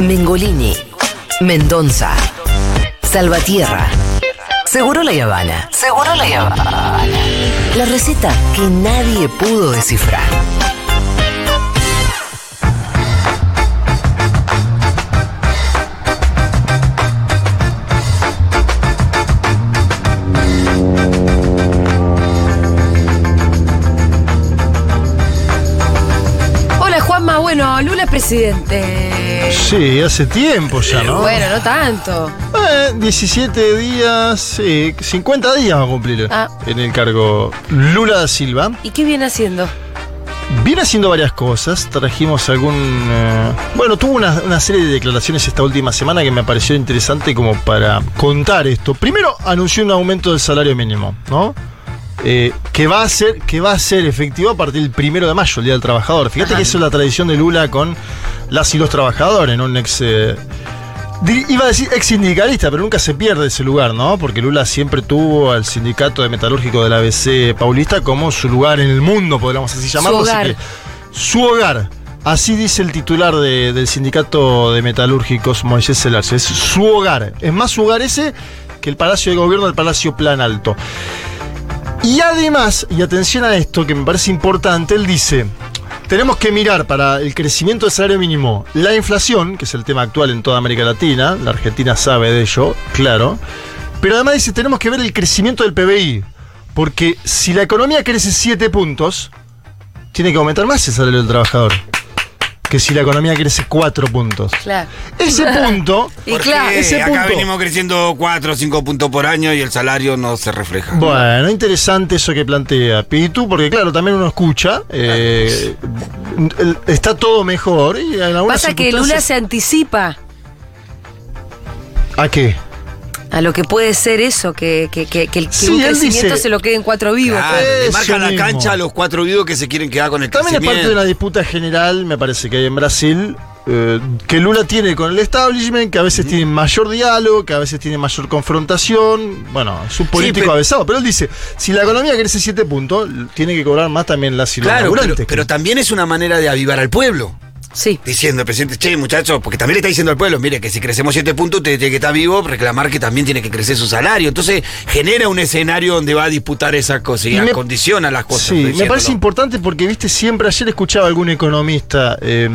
Mengolini, Mendoza, Salvatierra, Seguro la Habana, Seguro la Habana. La receta que nadie pudo descifrar. Hola Juanma, bueno, Lula es presidente. Sí, hace tiempo ya, ¿no? Bueno, no tanto. Eh, 17 días, sí, 50 días va a cumplir Ah. en el cargo Lula da Silva. ¿Y qué viene haciendo? Viene haciendo varias cosas, trajimos algún... eh, bueno, tuvo una, una serie de declaraciones esta última semana que me pareció interesante como para contar esto. Primero anunció un aumento del salario mínimo, ¿no? Eh, que, va a ser, que va a ser efectivo a partir del primero de mayo, el Día del Trabajador. Fíjate que eso es la tradición de Lula con las y los trabajadores, ¿no? Un ex... eh, Iba a decir ex sindicalista, pero nunca se pierde ese lugar, ¿no? Porque Lula siempre tuvo al sindicato de metalúrgico del ABC Paulista como su lugar en el mundo, podríamos así llamarlo. así hogar. que, su hogar. Así dice el titular de- del sindicato de metalúrgicos, Moisés Celarse. Es su hogar. Es más su hogar ese que el Palacio de Gobierno del Palacio Plan Alto. Y además, y atención a esto que me parece importante, él dice, tenemos que mirar para el crecimiento del salario mínimo la inflación, que es el tema actual en toda América Latina, la Argentina sabe de ello, claro, pero además dice, tenemos que ver el crecimiento del PBI, porque si la economía crece 7 puntos, tiene que aumentar más el salario del trabajador, que si la economía crece 4 puntos. Claro. Ese punto... Y Porque claro, ese acá punto- venimos creciendo 4 o 5 puntos por año y el salario no se refleja. Bueno, interesante eso que plantea Pitu, porque claro, también uno escucha, eh, está todo mejor y en algunas pasa que Lula se anticipa ¿A qué? A lo que puede ser eso, que, que, que, que el Sí, crecimiento dice- se lo quede en cuatro vivos. Claro, le marca la mismo. cancha a los cuatro vivos que se quieren quedar con el También es parte de crecimiento. una disputa general, me parece que hay en Brasil, eh, que Lula tiene con el establishment, que a veces tiene mayor diálogo, que a veces tiene mayor confrontación. Bueno, es un político pero- avesado, pero él dice, si la economía crece 7 puntos, tiene que cobrar más también la Claro, pero, pero también es una manera de avivar al pueblo. Sí. Diciendo, presidente, che, muchachos, porque también le está diciendo al pueblo, mire, que si crecemos siete puntos, usted tiene que estar vivo, reclamar que también tiene que crecer su salario. Entonces, genera un escenario donde va a disputar esa cosa y, Y me- condiciona las cosas. Sí, me parece importante porque, viste, siempre ayer escuchaba a algún economista eh,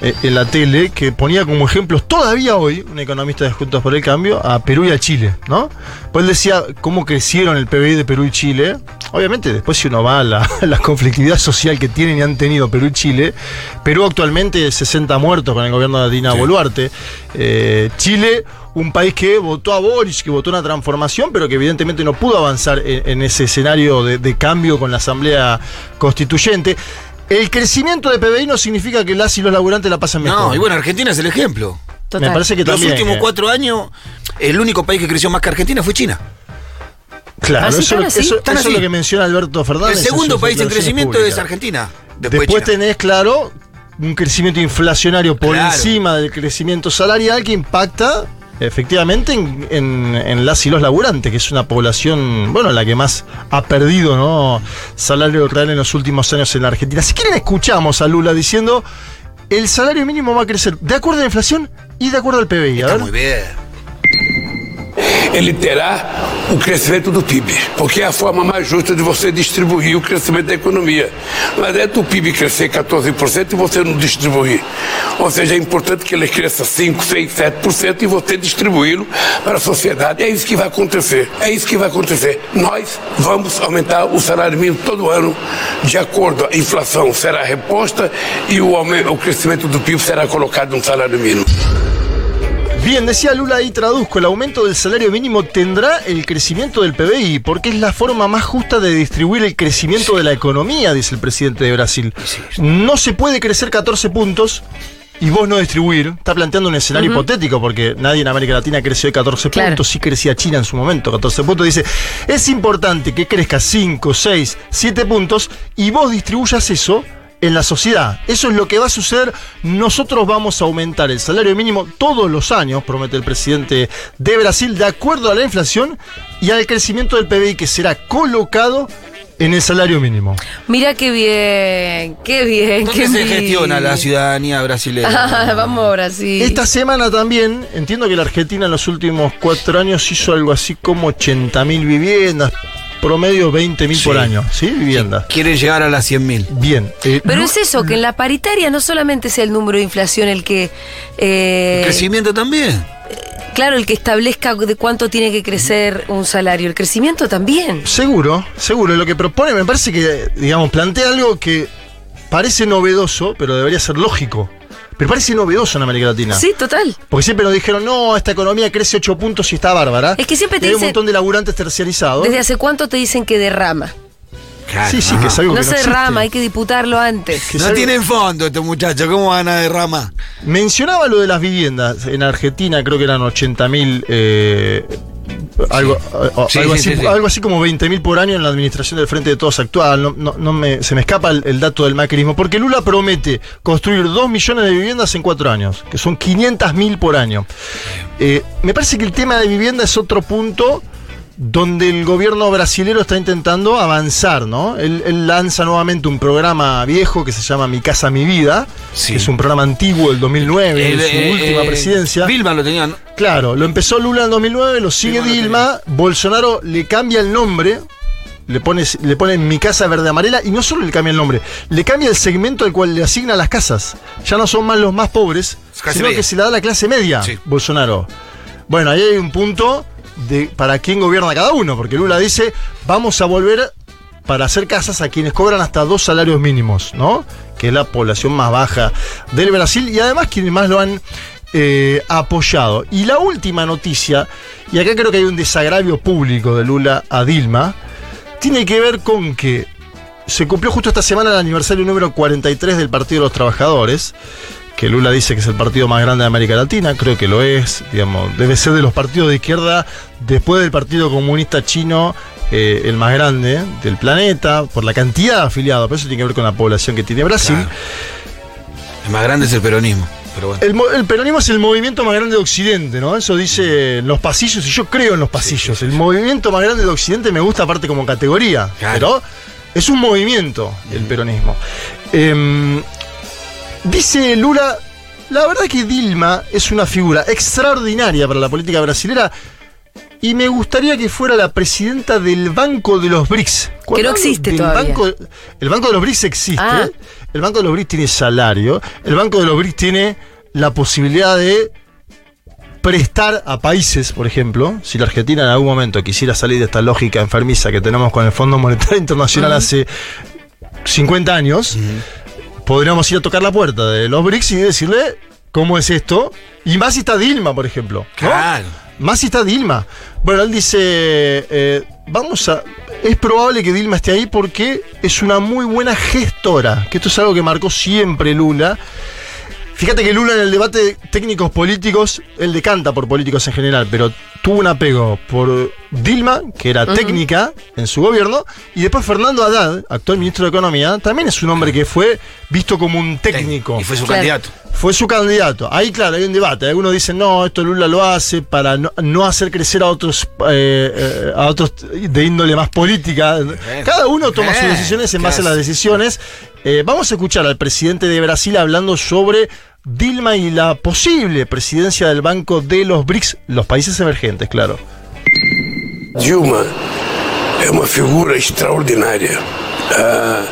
eh, en la tele que ponía como ejemplos, todavía hoy, un economista de Juntos por el Cambio, a Perú y a Chile, ¿no? Pues él decía cómo crecieron el PBI de Perú y Chile. Obviamente, después si uno va a la, a la conflictividad social que tienen y han tenido Perú y Chile, Perú actualmente 60 muertos con el gobierno de Dina Boluarte. Eh, Chile, un país que votó a Boris, que votó una transformación, pero que evidentemente no pudo avanzar en, en ese escenario de, de cambio con la Asamblea Constituyente. El crecimiento de PBI no significa que las y los laburantes la pasen mejor. No, y bueno, Argentina es el ejemplo. Total. Me parece que Los también. últimos eh, cuatro años, el único país que creció más que Argentina fue China. Claro, ¿Así eso, tan así? eso- ¿Tan eso es lo que menciona Alberto Fernández. El segundo país en crecimiento públicas. es Argentina. Después, Después, tenés, claro, un crecimiento inflacionario por Claro. encima del crecimiento salarial que impacta efectivamente en, en- en las y los laburantes, que es una población, bueno, la que más ha perdido ¿no? salario real en los últimos años en la Argentina. Si quieren, escuchamos a Lula diciendo el salario mínimo va a crecer de acuerdo a la inflación y de acuerdo al PBI. Está muy bien. Ele terá o crescimento do PIB, porque é a forma mais justa de você distribuir o crescimento da economia. Não adianta o PIB crescer 14% e você não distribuir. Ou seja, é importante que ele cresça 5, 6, 7% e você distribuí-lo para a sociedade. É isso que vai acontecer. É isso que vai acontecer. Nós vamos aumentar o salário mínimo todo ano, de acordo, a inflação será reposta e o, aumento, o crescimento do PIB será colocado no salário mínimo. Bien, decía Lula y traduzco, el aumento del salario mínimo tendrá el crecimiento del PBI, porque es la forma más justa de distribuir el crecimiento de la economía, dice el presidente de Brasil. No se puede crecer 14 puntos y vos no distribuir. Está planteando un escenario hipotético, porque nadie en América Latina creció de 14 Claro. puntos, sí crecía China en su momento, 14 puntos. Dice, es importante que crezca 5, 6, 7 puntos y vos distribuyas eso en la sociedad. Eso es lo que va a suceder. Nosotros vamos a aumentar el salario mínimo todos los años, promete el presidente de Brasil, de acuerdo a la inflación y al crecimiento del PBI que será colocado en el salario mínimo. Mira qué bien, qué bien, qué ¿Dónde se bien. gestiona la ciudadanía brasileña? Vamos ahora sí. Esta semana también, entiendo que la Argentina en los últimos cuatro años hizo algo así como 80.000 viviendas, promedio 20.000 Sí. por año, ¿sí? Viviendas. Quieren llegar a las 100.000. Bien. eh, Pero es eso, que en la paritaria no solamente es el número de inflación el que. eh, El crecimiento también. claro, el que establezca de cuánto tiene que crecer un salario. El crecimiento también. Seguro, seguro. Lo que propone me parece que, digamos, plantea algo que parece novedoso, pero debería ser lógico. Pero parece novedoso en América Latina. Sí, total. Porque siempre nos dijeron, no, esta economía crece 8 puntos y está bárbara. Es que siempre te Y hay un dicen- montón de laburantes terciarizados. ¿Desde hace cuánto te dicen que derrama? Claro, Sí, sí, que es algo No que se no existe. derrama, hay que diputarlo antes. Que No algo- tienen fondo estos muchachos, ¿cómo van a derramar? Mencionaba lo de las viviendas. En Argentina creo que eran 80.000, eh, algo, Sí, algo, sí, así, sí, sí. algo así como 20.000 por año en la administración del Frente de Todos actual. No, no- no me, se me escapa el, el dato del macrismo. Porque Lula promete construir 2 millones de viviendas en 4 años, que son 500.000 por año. Eh, me parece que el tema de vivienda es otro punto donde el gobierno brasilero está intentando avanzar, ¿no? Él, él lanza nuevamente un programa viejo que se llama Mi Casa, Mi Vida, Sí. que es un programa antiguo del 2009, El, de su eh, última eh, presidencia. Vilma lo tenía, ¿no? Claro, lo empezó Lula en 2009, lo sigue Dilma lo Dilma, Bolsonaro le cambia el nombre, le pone, le pone Mi Casa Verde Amarela y no solo le cambia el nombre, le cambia el segmento al cual le asigna las casas. Ya no son más los más pobres, sino media. que se la da la clase media, Sí. Bolsonaro. Bueno, ahí hay un punto de para quién gobierna cada uno, porque Lula dice, vamos a volver para hacer casas a quienes cobran hasta dos salarios mínimos, ¿no? Que es la población más baja del Brasil y además quienes más lo han eh, apoyado. Y la última noticia, y acá creo que hay un desagravio público de Lula a Dilma, tiene que ver con que se cumplió justo esta semana el aniversario número 43 del Partido de los Trabajadores, que Lula dice que es el partido más grande de América Latina, creo que lo es, digamos, debe ser de los partidos de izquierda, después del Partido Comunista Chino, eh, el más grande del planeta, por la cantidad de afiliados, pero eso tiene que ver con la población que tiene Brasil. Claro. El más grande es el peronismo. Pero bueno. El, mo- el peronismo es el movimiento más grande de Occidente, ¿no? Eso dice los pasillos, y yo creo en los pasillos. El movimiento más grande de Occidente me gusta aparte como categoría, Claro. pero es un movimiento el peronismo. Em, dice Lula, la verdad que Dilma es una figura extraordinaria para la política brasilera y me gustaría que fuera la presidenta del Banco de los BRICS. Cuando no existe todavía. Banco, el Banco de los BRICS existe. Ah. El Banco de los BRICS tiene salario. El Banco de los BRICS tiene la posibilidad de prestar a países, por ejemplo, si la Argentina en algún momento quisiera salir de esta lógica enfermiza que tenemos con el Fondo Monetario Internacional hace 50 años, podríamos ir a tocar la puerta de los BRICS y decirle cómo es esto. Y más si está Dilma, por ejemplo. ¿no? Claro. Más si está Dilma. Bueno, él dice, eh, vamos a... Es probable que Dilma esté ahí porque es una muy buena gestora, que esto es algo que marcó siempre Lula. Fíjate que Lula en el debate de técnicos políticos, él decanta por políticos en general, pero tuvo un apego por Dilma, que era técnica en su gobierno, y después Fernando Haddad, actual ministro de Economía, también es un hombre que fue visto como un técnico Y fue su Claro. candidato. fue su candidato. Ahí, claro, hay un debate. Algunos dicen, no, esto Lula lo hace para no, no hacer crecer a otros eh, eh, a otros de índole más política. Cada uno toma sus decisiones en base a las decisiones. Eh, vamos a escuchar al presidente de Brasil hablando sobre Dilma y la posible presidencia del Banco de los BRICS, los países emergentes, claro. Dilma é uma figura extraordinária. Ah,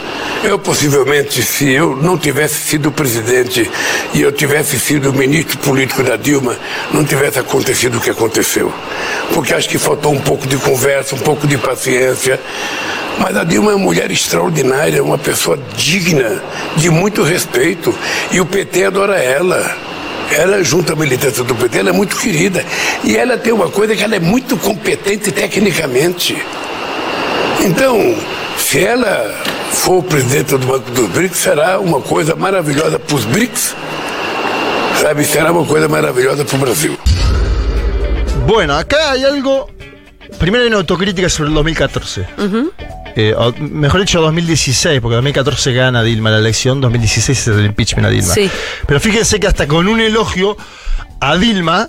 eu, possivelmente, se eu não tivesse sido presidente e eu tivesse sido ministro político da Dilma, não tivesse acontecido o que aconteceu. Porque acho que faltou um pouco de conversa, um pouco de paciência. Mas a Dilma é uma mulher extraordinária, uma pessoa digna, de muito respeito. E o PT adora ela. Ela, junto à militância do PT, ela é muito querida. E ela tem uma coisa que ela é muito competente tecnicamente. Então, se ela for presidente do Banco dos BRICS, será uma coisa maravilhosa para os BRICS, sabe? Será uma coisa maravilhosa para o Brasil. Bueno, acá hay algo. Primero hay una autocrítica sobre el 2014. Eh, o- mejor dicho, 2016, porque 2014 gana Dilma la elección, 2016 es el impeachment a Dilma. Sí. Pero fíjense que hasta con un elogio a Dilma,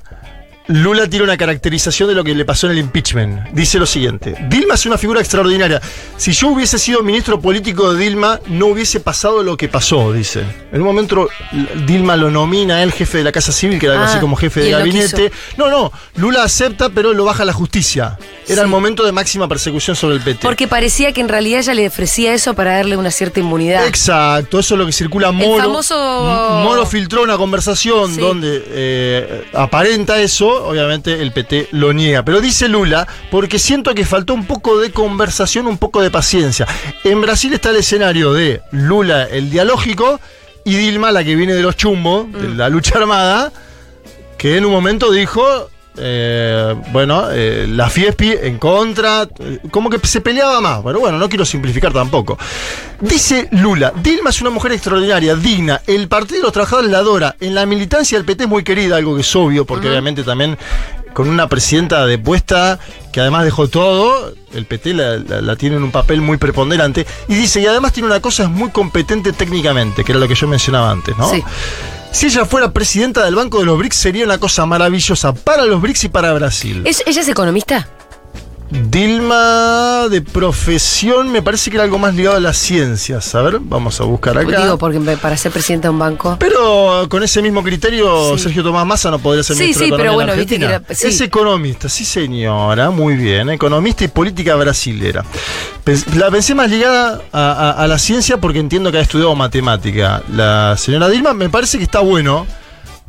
Lula tiene una caracterización de lo que le pasó en el impeachment. Dice lo siguiente: Dilma es una figura extraordinaria. Si yo hubiese sido ministro político de Dilma, no hubiese pasado lo que pasó, dice. En un momento Dilma lo nomina el jefe de la Casa Civil, que era algo Ah, así como jefe de gabinete. No, no, Lula acepta, pero lo baja a la justicia. Era el momento de máxima persecución sobre el PT. Porque parecía que en realidad ella le ofrecía eso para darle una cierta inmunidad. Exacto, eso es lo que circula Moro. famoso- M- Moro filtró una conversación Sí. donde eh, aparenta eso, obviamente el PT lo niega. Pero dice Lula, porque siento que faltó un poco de conversación, un poco de paciencia. En Brasil está el escenario de Lula, el dialógico, y Dilma, la que viene de los chumbos, de Mm. la lucha armada, que en un momento dijo. Eh, bueno, eh, la Fiespi en contra, eh, como que se peleaba más, pero bueno, no quiero simplificar tampoco. Dice Lula, Dilma es una mujer extraordinaria, digna, el Partido de los Trabajadores la adora, en la militancia del PT es muy querida, algo que es obvio, porque obviamente también con una presidenta depuesta que además dejó todo, el PT la, la- la tiene en un papel muy preponderante, y dice, y además tiene una cosa, es muy competente técnicamente, que era lo que yo mencionaba antes, ¿no? Sí. Si ella fuera presidenta del Banco de los BRICS sería una cosa maravillosa para los BRICS y para Brasil. ¿Es- ¿Ella es economista? Dilma de profesión me parece que era algo más ligado a las ciencias. A ver, vamos a buscar acá. Digo, porque para ser presidenta de un banco. Pero con ese mismo criterio, Sí. Sergio Tomás Massa no podría ser Sí, ministro sí, de pero Economía bueno, viste que era- sí. Es economista, sí señora, muy bien. Economista y política brasilera. La pensé más ligada a, a- a la ciencia porque entiendo que ha estudiado matemática. La señora Dilma me parece que está bueno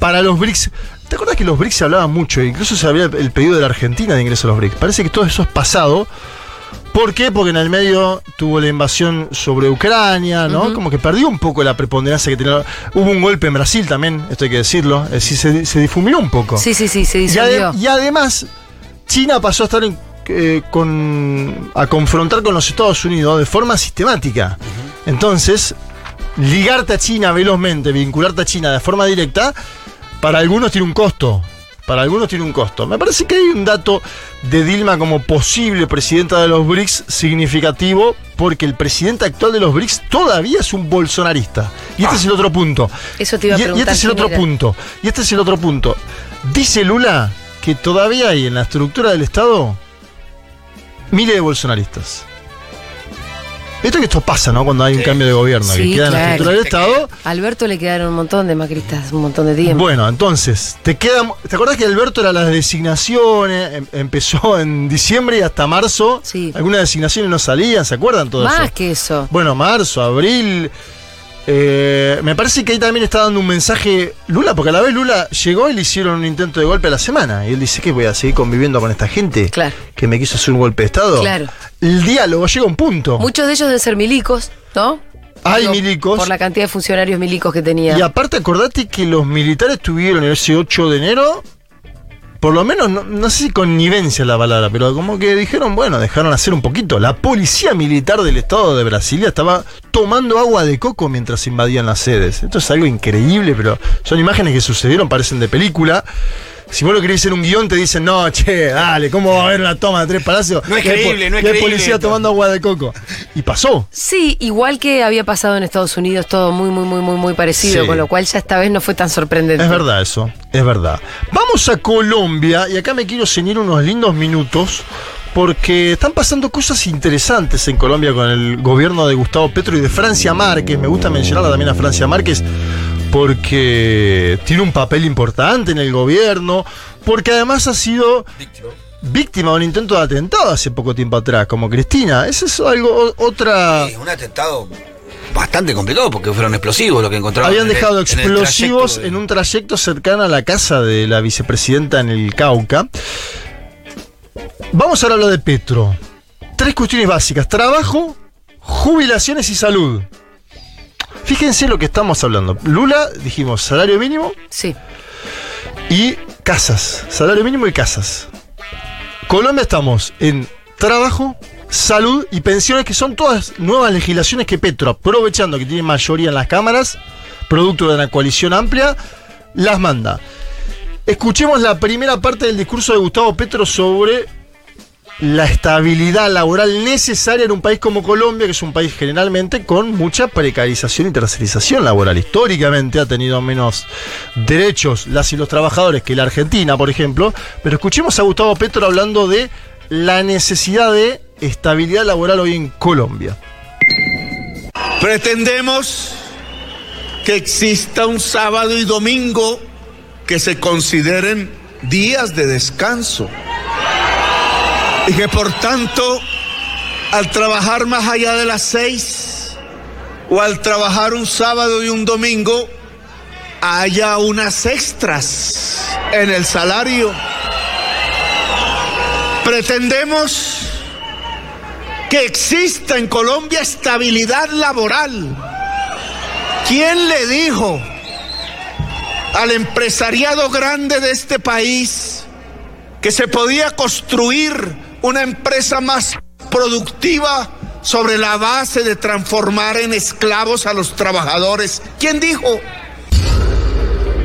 para los BRICS. ¿Te acuerdas que los BRICS se hablaban mucho? Incluso se había el pedido de la Argentina de ingreso a los BRICS. Parece que todo eso es pasado. ¿Por qué? Porque en el medio tuvo la invasión sobre Ucrania, ¿no? Como que perdió un poco la preponderancia que tenía. Hubo un golpe en Brasil también, esto hay que decirlo. Es decir, se, se difuminó un poco. Sí, sí, sí, se y, ade- disolvió. y además, China pasó a estar en- eh, con, a confrontar con los Estados Unidos de forma sistemática. Entonces, ligarte a China velozmente, vincularte a China de forma directa, para algunos tiene un costo. Para algunos tiene un costo. Me parece que hay un dato de Dilma como posible presidenta de los BRICS significativo, porque el presidente actual de los BRICS todavía es un bolsonarista. Y este es el otro punto. Eso te iba a Y- y, preguntar este es el otro era. punto. Y este es el otro punto. Dice Lula que todavía hay en la estructura del Estado miles de bolsonaristas. Esto que esto pasa, ¿no? Cuando hay un cambio de gobierno, que queda en la estructura del Estado. A Alberto le quedaron un montón de macristas, un montón de tiempo. Bueno, entonces, te queda. ¿Te acordás que Alberto era las designaciones? Em- empezó en diciembre y hasta marzo. Sí. Algunas designaciones no salían, ¿se acuerdan todo Más eso? que eso. Bueno, marzo, abril. Eh, me parece que ahí también está dando un mensaje Lula, porque a la vez Lula llegó y le hicieron un intento de golpe a la semana. Y él dice, ¿qué voy a seguir conviviendo con esta gente? Claro. Que me quiso hacer un golpe de Estado. Claro. El diálogo llega a un punto. Muchos de ellos deben ser milicos, ¿no? Hay Digo, milicos. Por la cantidad de funcionarios milicos que tenía. Y aparte acordate que los militares tuvieron ese 8 de enero, por lo menos, no, no sé si connivencia la palabra, pero como que dijeron, bueno, dejaron hacer un poquito. La policía militar del estado de Brasilia estaba tomando agua de coco mientras invadían las sedes. Esto es algo increíble, pero son imágenes que sucedieron, parecen de película. Si vos lo querés en un guion, te dicen, no, che, dale, ¿cómo va a haber una toma de tres palacios? No es creíble, no es creíble policía esto. tomando agua de coco. Y pasó. Sí, igual que había pasado en Estados Unidos, todo muy, muy, muy, muy, muy parecido, Sí. con lo cual ya esta vez no fue tan sorprendente. Es verdad eso, es verdad. Vamos a Colombia y acá me quiero ceñir unos lindos minutos porque están pasando cosas interesantes en Colombia con el gobierno de Gustavo Petro y de Francia Márquez. Me gusta mencionarla también a Francia Márquez porque tiene un papel importante en el gobierno, porque además ha sido víctima de un intento de atentado hace poco tiempo atrás, como Cristina. Eso es algo, otra... Sí, un atentado bastante complicado porque fueron explosivos lo que encontraron. Habían en dejado el explosivos en de- un trayecto cercano a la casa de la vicepresidenta en el Cauca. Vamos ahora a hablar de Petro. Tres cuestiones básicas: trabajo, jubilaciones y salud. Fíjense lo que estamos hablando. Lula, dijimos, salario mínimo Sí. y casas. Salario mínimo y casas. Colombia estamos en trabajo, salud y pensiones, que son todas nuevas legislaciones que Petro, aprovechando que tiene mayoría en las cámaras, producto de una coalición amplia, las manda. Escuchemos la primera parte del discurso de Gustavo Petro sobre la estabilidad laboral necesaria en un país como Colombia, que es un país generalmente con mucha precarización y tercerización laboral. Históricamente ha tenido menos derechos las y los trabajadores que la Argentina, por ejemplo. Pero escuchemos a Gustavo Petro hablando de la necesidad de estabilidad laboral hoy en Colombia. Pretendemos que exista un sábado y domingo que se consideren días de descanso y que por tanto al trabajar más allá de las seis o al trabajar un sábado y un domingo haya unas extras en el salario. Pretendemos que exista en Colombia estabilidad laboral. ¿Quién le dijo al empresariado grande de este país que se podía construir una empresa más productiva sobre la base de transformar en esclavos a los trabajadores. ¿Quién dijo?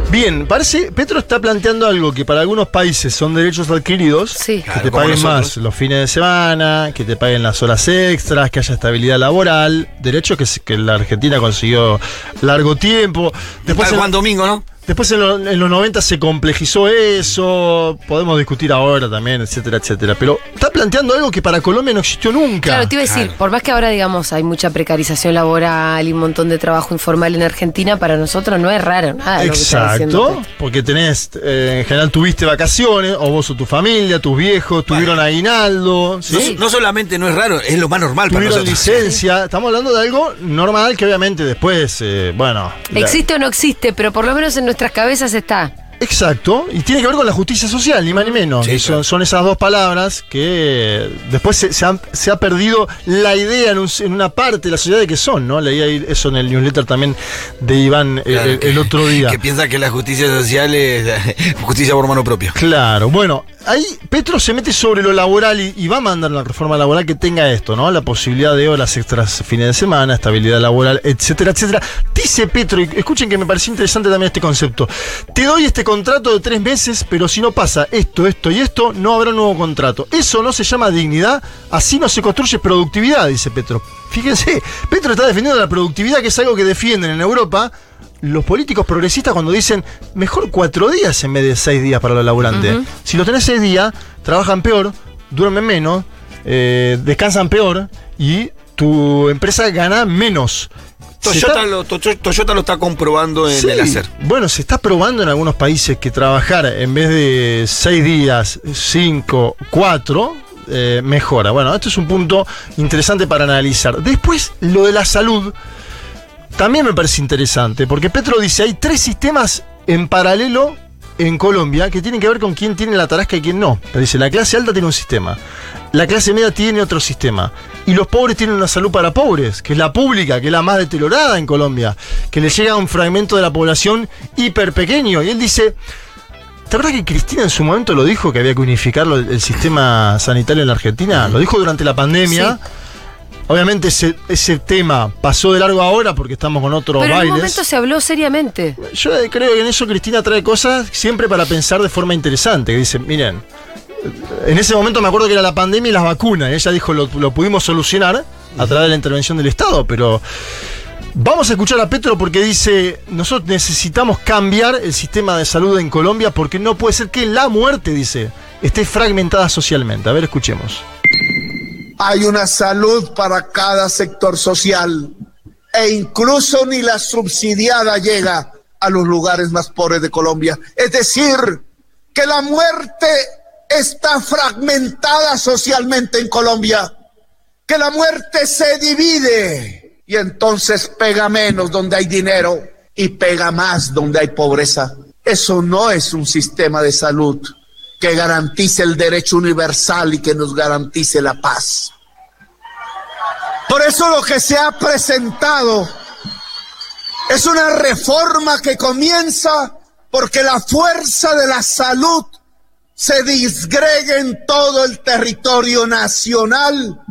Bien, parece, Petro está planteando algo que para algunos países son derechos adquiridos, Sí. que Claro, te paguen nosotros. más los fines de semana, que te paguen las horas extras, que haya estabilidad laboral, derechos que, la Argentina consiguió largo tiempo. Después en, Juan Domingo, ¿no? Después en, lo- en los 90 se complejizó eso, podemos discutir ahora también, etcétera, etcétera. Pero está planteando algo que para Colombia no existió nunca. Claro, te iba a decir, Claro. por más que ahora, digamos, hay mucha precarización laboral y un montón de trabajo informal en Argentina, para nosotros no es raro nada. lo que está diciendo Exacto, Petro. porque tenés, eh, en general tuviste vacaciones, o vos o tu familia, tus viejos, tuvieron aguinaldo, ¿sí? No, no solamente no es raro, es lo más normal para tuvieron nosotros. licencia. Estamos hablando de algo normal que obviamente después, eh, bueno. la- Existe o no existe, pero por lo menos en nuestras cabezas está. Exacto, y tiene que ver con la justicia social, ni más ni menos. Sí, son, claro. son esas dos palabras que después se, se han- se ha perdido la idea en, un- en una parte de la sociedad de que son, ¿no? Leí eso en el newsletter también de Iván eh, Claro, el, otro día. Que piensa que la justicia social es justicia por mano propia. Claro, bueno, ahí Petro se mete sobre lo laboral y, y va a mandar una reforma laboral que tenga esto, ¿no? La posibilidad de horas extras fines de semana, estabilidad laboral, etcétera, etcétera. Dice Petro, y escuchen que me pareció interesante también este concepto. Te doy este contrato de tres meses, pero si no pasa esto, esto y esto, no habrá nuevo contrato. Eso no se llama dignidad, así no se construye productividad, dice Petro. Fíjense, Petro está defendiendo la productividad, que es algo que defienden en Europa los políticos progresistas cuando dicen mejor cuatro días en vez de seis días para los laburantes. Si lo tenés seis días, trabajan peor, duermen menos, eh, descansan peor y tu empresa gana menos. Toyota, está- lo, To- Toyota lo está comprobando en Sí, el hacer. Bueno, se está probando en algunos países que trabajar en vez de seis días, cinco, cuatro, eh, mejora. Bueno, esto es un punto interesante para analizar. Después, lo de la salud también me parece interesante, porque Petro dice, hay tres sistemas en paralelo en Colombia que tienen que ver con quién tiene la tarasca y quién no. Pero dice, la clase alta tiene un sistema, la clase media tiene otro sistema, y los pobres tienen una salud para pobres, que es la pública, que es la más deteriorada en Colombia, que le llega a un fragmento de la población hiper pequeño. Y él dice, ¿te acuerdas que Cristina en su momento lo dijo, que había que unificar el sistema sanitario en la Argentina? Lo dijo durante la pandemia. Obviamente ese, ese tema pasó de largo ahora porque estamos con otros Pero en un bailes. momento se habló seriamente. Yo creo que en eso Cristina trae cosas siempre para pensar de forma interesante. Que dice, miren, en ese momento me acuerdo que era la pandemia y las vacunas. ella dijo, lo, lo pudimos solucionar a través de la intervención del Estado, pero vamos a escuchar a Petro porque dice, nosotros necesitamos cambiar el sistema de salud en Colombia porque no puede ser que la muerte, dice, esté fragmentada socialmente. A ver, escuchemos. Hay una salud para cada sector social e incluso ni la subsidiada llega a los lugares más pobres de Colombia. Es decir, que la muerte está fragmentada socialmente en Colombia, que la muerte se divide y entonces pega menos donde hay dinero y pega más donde hay pobreza. Eso no es un sistema de salud que garantice el derecho universal y que nos garantice la paz. Por eso lo que se ha presentado es una reforma que comienza porque la fuerza de la salud se disgregue en todo el territorio nacional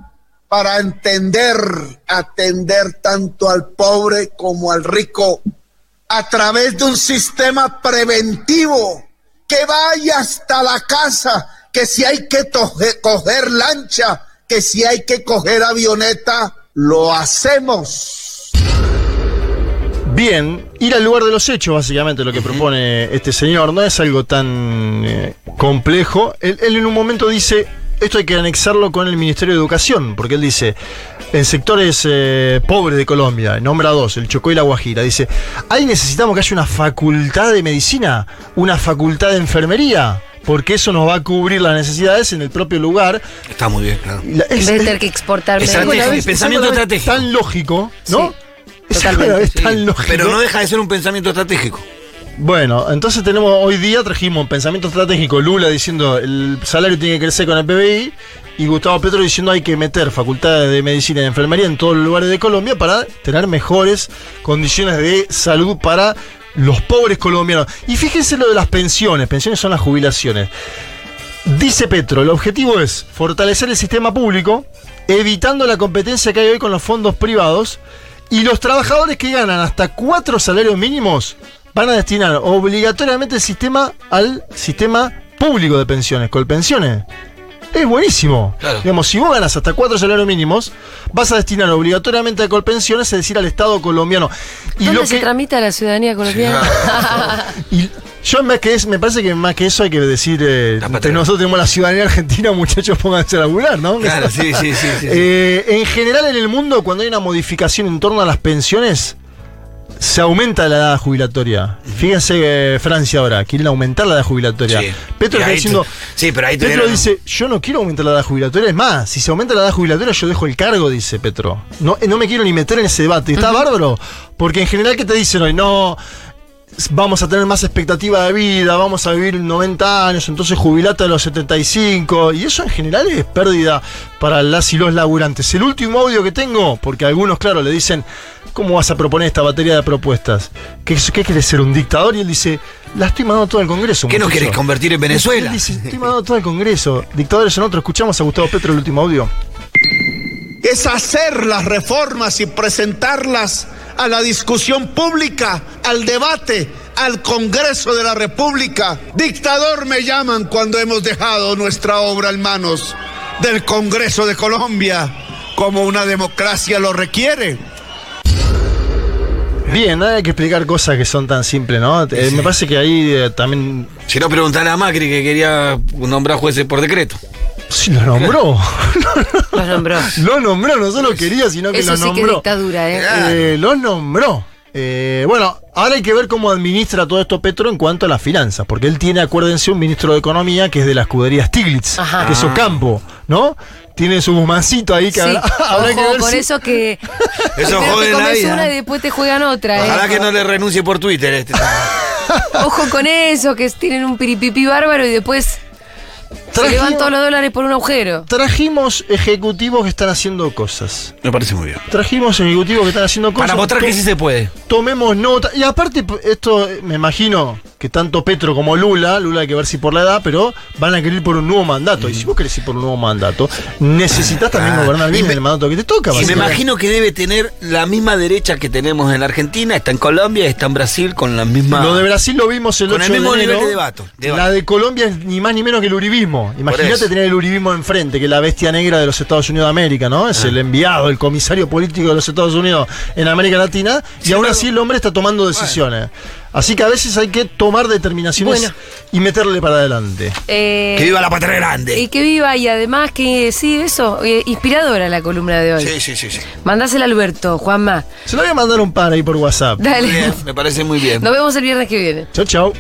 para entender, atender tanto al pobre como al rico a través de un sistema preventivo que vaya hasta la casa, que si hay que coger lancha, que si hay que coger avioneta, lo hacemos. Bien, ir al lugar de los hechos, básicamente, lo que propone este señor, no es algo tan eh, complejo. Él, él en un momento dice, esto hay que anexarlo con el Ministerio de Educación, porque él dice, en sectores eh, pobres de Colombia, nombra dos, el Chocó y la Guajira, dice, ahí necesitamos que haya una facultad de medicina, una facultad de enfermería, porque eso nos va a cubrir las necesidades en el propio lugar. Está muy bien, claro. La- En es- vez de es- tener que exportar pensamiento es la vez estratégico. Tan lógico, ¿no? Sí, es Sí, tan lógico. Pero no deja de ser un pensamiento estratégico. Bueno, entonces tenemos hoy día trajimos pensamiento estratégico, Lula diciendo el salario tiene que crecer con el PBI y Gustavo Petro diciendo hay que meter facultades de medicina y de enfermería en todos los lugares de Colombia para tener mejores condiciones de salud para los pobres colombianos. Y fíjense lo de las pensiones, pensiones son las jubilaciones. Dice Petro, el objetivo es fortalecer el sistema público, evitando la competencia que hay hoy con los fondos privados, y los trabajadores que ganan hasta cuatro salarios mínimos van a destinar obligatoriamente el sistema al sistema público de pensiones, Colpensiones. Es buenísimo. Claro. Digamos, si vos ganas hasta cuatro salarios mínimos, vas a destinar obligatoriamente a Colpensiones, es decir, al Estado colombiano. Y ¿Dónde lo se que, tramita la ciudadanía colombiana? y yo más que es, me parece que más que eso hay que decir, eh, nosotros tenemos la ciudadanía argentina, muchachos, pónganse a laburar, ¿no? Claro, sí, sí, sí. sí, sí. Eh, en general en el mundo, cuando hay una modificación en torno a las pensiones, se aumenta la edad jubilatoria. Fíjense eh, Francia ahora, quieren aumentar la edad jubilatoria. Sí. Petro está diciendo... tu- sí, pero ahí Petro dice, yo no quiero aumentar la edad jubilatoria. Es más, si se aumenta la edad jubilatoria, yo dejo el cargo, dice Petro. No, eh, no me quiero ni meter en ese debate. Está bárbaro. Porque en general, ¿qué te dicen hoy? No, vamos a tener más expectativa de vida, vamos a vivir 90 años, entonces jubilate a los 75. Y eso en general es pérdida para las y los laburantes. El último audio que tengo, porque algunos, claro, le dicen, ¿cómo vas a proponer esta batería de propuestas? ¿Qué, qué quieres ser un dictador? Y él dice, la estoy mandando todo al Congreso. ¿Qué nos muchacho". querés convertir en Venezuela? Él dice, estoy mandando todo al Congreso. Dictadores son otros. Escuchamos a Gustavo Petro el último audio. Es hacer las reformas y presentarlas a la discusión pública, al debate, al Congreso de la República. Dictador me llaman cuando hemos dejado nuestra obra en manos del Congreso de Colombia, como una democracia lo requiere. Bien, no hay que explicar cosas que son tan simples, ¿no? Eh, me parece que ahí eh, también. Si no, preguntarle a Macri que quería nombrar jueces por decreto. Sí, lo nombró. Los nombró. lo nombró, no solo quería, sino que Eso lo sí que es nombró. dictadura, ¿eh? Eh, lo nombró. Eh, bueno, ahora hay que ver cómo administra todo esto Petro en cuanto a las finanzas, porque él tiene, acuérdense, un ministro de Economía que es de la escudería Stiglitz, Ajá. que es Ocampo, ¿no? Tiene su mancito ahí que Sí. habrá, habrá que Ojo ver con si- eso que. Eso primero jode te la comes vida. una y después te juegan otra, ¿eh? Ojalá que no le renuncie por Twitter este. Ojo con eso, que tienen un piripipi bárbaro y después se Trajimos- llevan todos los dólares por un agujero. Trajimos ejecutivos que están haciendo cosas. Me parece muy bien. Trajimos ejecutivos que están haciendo cosas. Para mostrar que sí se puede. tomemos nota. Y aparte, esto eh, me imagino que tanto Petro como Lula, Lula hay que ver si por la edad, pero van a querer ir por un nuevo mandato. Y si vos querés ir por un nuevo mandato, necesitas también Ah, gobernar bien me- el mandato que te toca. Y me imagino que debe tener la misma derecha que tenemos en la Argentina, está en Colombia, está en Brasil con la misma. Lo de Brasil lo vimos el Con 8 el mismo de enero. nivel de debate, debate. La de Colombia es ni más ni menos que el uribismo. Imagínate tener el uribismo enfrente, que es la bestia negra de los Estados Unidos de América, ¿no? Ah. Es el enviado, el comisario político de los Estados Unidos en América Latina. y aún así el hombre está tomando decisiones. Así que a veces hay que tomar determinaciones Bueno. y meterle para adelante. Eh, Que viva la patria grande. y que viva y además que sí, eso, eh, inspiradora la columna de hoy. Sí, sí, sí, sí. Mandásela a Alberto, Juanma. Se lo voy a mandar un par ahí por WhatsApp. Dale. Bien, me parece muy bien. Nos vemos el viernes que viene. Chau, chau.